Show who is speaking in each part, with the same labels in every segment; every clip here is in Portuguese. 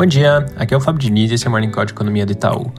Speaker 1: Bom dia, aqui é o Fábio Diniz e esse é o Morning Call de Economia do Itaú.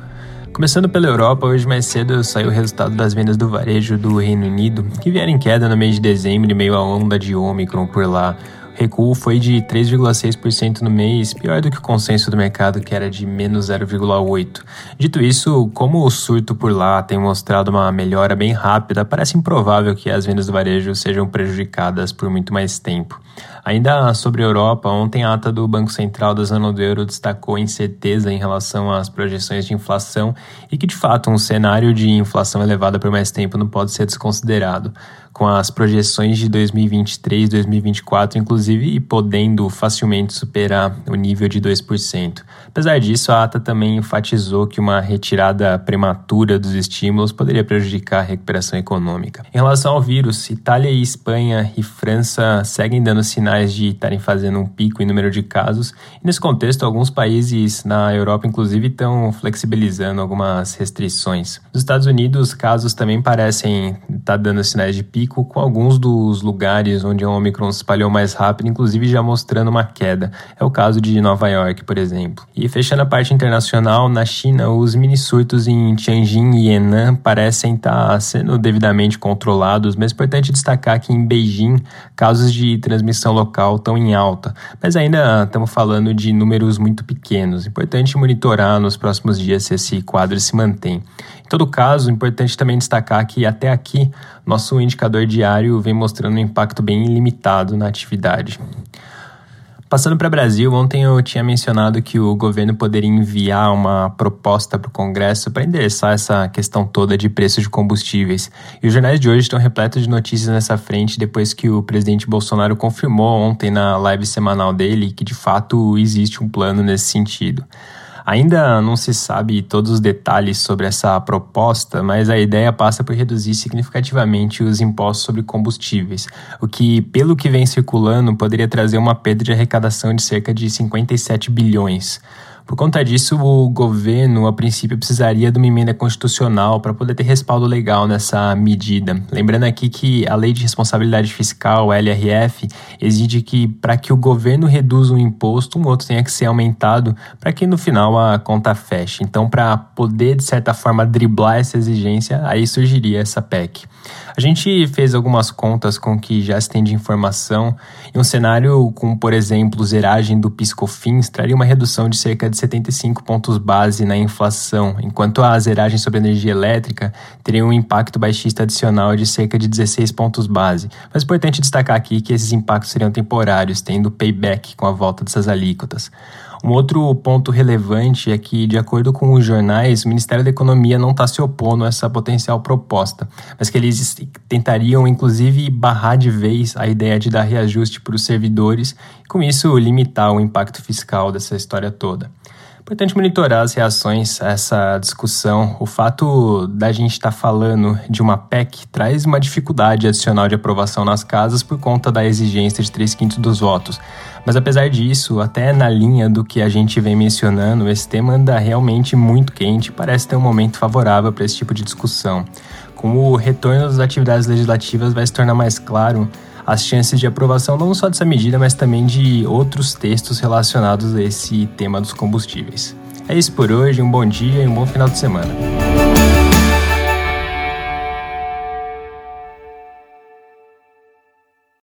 Speaker 1: Começando pela Europa, hoje mais cedo saiu o resultado das vendas do varejo do Reino Unido, que vieram em queda no mês de dezembro em meio à onda de Omicron por lá. Recuo foi de 3,6% no mês, pior do que o consenso do mercado, que era de menos 0,8%. Dito isso, como o surto por lá tem mostrado uma melhora bem rápida, parece improvável que as vendas do varejo sejam prejudicadas por muito mais tempo. Ainda sobre a Europa, ontem a ata do Banco Central da zona do euro destacou incerteza em relação às projeções de inflação e que, de fato, um cenário de inflação elevada por mais tempo não pode ser desconsiderado com as projeções de 2023 2024, inclusive, e podendo facilmente superar o nível de 2%. Apesar disso, a ata também enfatizou que uma retirada prematura dos estímulos poderia prejudicar a recuperação econômica. Em relação ao vírus, Itália e Espanha e França seguem dando sinais de estarem fazendo um pico em número de casos, e nesse contexto, alguns países na Europa, inclusive, estão flexibilizando algumas restrições. Nos Estados Unidos, casos também parecem estar dando sinais de pico com alguns dos lugares onde o Omicron se espalhou mais rápido, inclusive já mostrando uma queda. É o caso de Nova York, por exemplo. E fechando a parte internacional, na China, os mini surtos em Tianjin e Henan parecem estar sendo devidamente controlados, mas é importante destacar que em Beijing, casos de transmissão local estão em alta, mas ainda estamos falando de números muito pequenos. Importante monitorar nos próximos dias se esse quadro se mantém todo caso, importante também destacar que até aqui nosso indicador diário vem mostrando um impacto bem limitado na atividade. Passando para o Brasil, ontem eu tinha mencionado que o governo poderia enviar uma proposta para o Congresso para endereçar essa questão toda de preço de combustíveis. E os jornais de hoje estão repletos de notícias nessa frente depois que o presidente Bolsonaro confirmou ontem na live semanal dele que de fato existe um plano nesse sentido. Ainda não se sabe todos os detalhes sobre essa proposta, mas a ideia passa por reduzir significativamente os impostos sobre combustíveis, o que, pelo que vem circulando, poderia trazer uma perda de arrecadação de cerca de 57 bilhões. Por conta disso, o governo, a princípio, precisaria de uma emenda constitucional para poder ter respaldo legal nessa medida. Lembrando aqui que a Lei de Responsabilidade Fiscal, LRF, exige que, para que o governo reduza um imposto, um outro tenha que ser aumentado para que no final a conta feche. Então, para poder, de certa forma, driblar essa exigência, aí surgiria essa PEC. A gente fez algumas contas com que já se tem de informação e um cenário com, por exemplo, zeragem do PiscoFins traria uma redução de cerca de 75 pontos base na inflação, enquanto a zeragem sobre energia elétrica teria um impacto baixista adicional de cerca de 16 pontos base. Mas é importante destacar aqui que esses impactos seriam temporários, tendo payback com a volta dessas alíquotas. Um outro ponto relevante é que, de acordo com os jornais, o Ministério da Economia não está se opondo a essa potencial proposta, mas que eles tentariam, inclusive, barrar de vez a ideia de dar reajuste para os servidores e, com isso, limitar o impacto fiscal dessa história toda. Importante monitorar as reações a essa discussão. O fato da gente estar tá falando de uma PEC traz uma dificuldade adicional de aprovação nas casas por conta da exigência de 3 quintos dos votos. Mas apesar disso, até na linha do que a gente vem mencionando, esse tema anda realmente muito quente e parece ter um momento favorável para esse tipo de discussão. Com o retorno das atividades legislativas vai se tornar mais claro as chances de aprovação não só dessa medida, mas também de outros textos relacionados a esse tema dos combustíveis. É isso por hoje, um bom dia e um bom final de semana.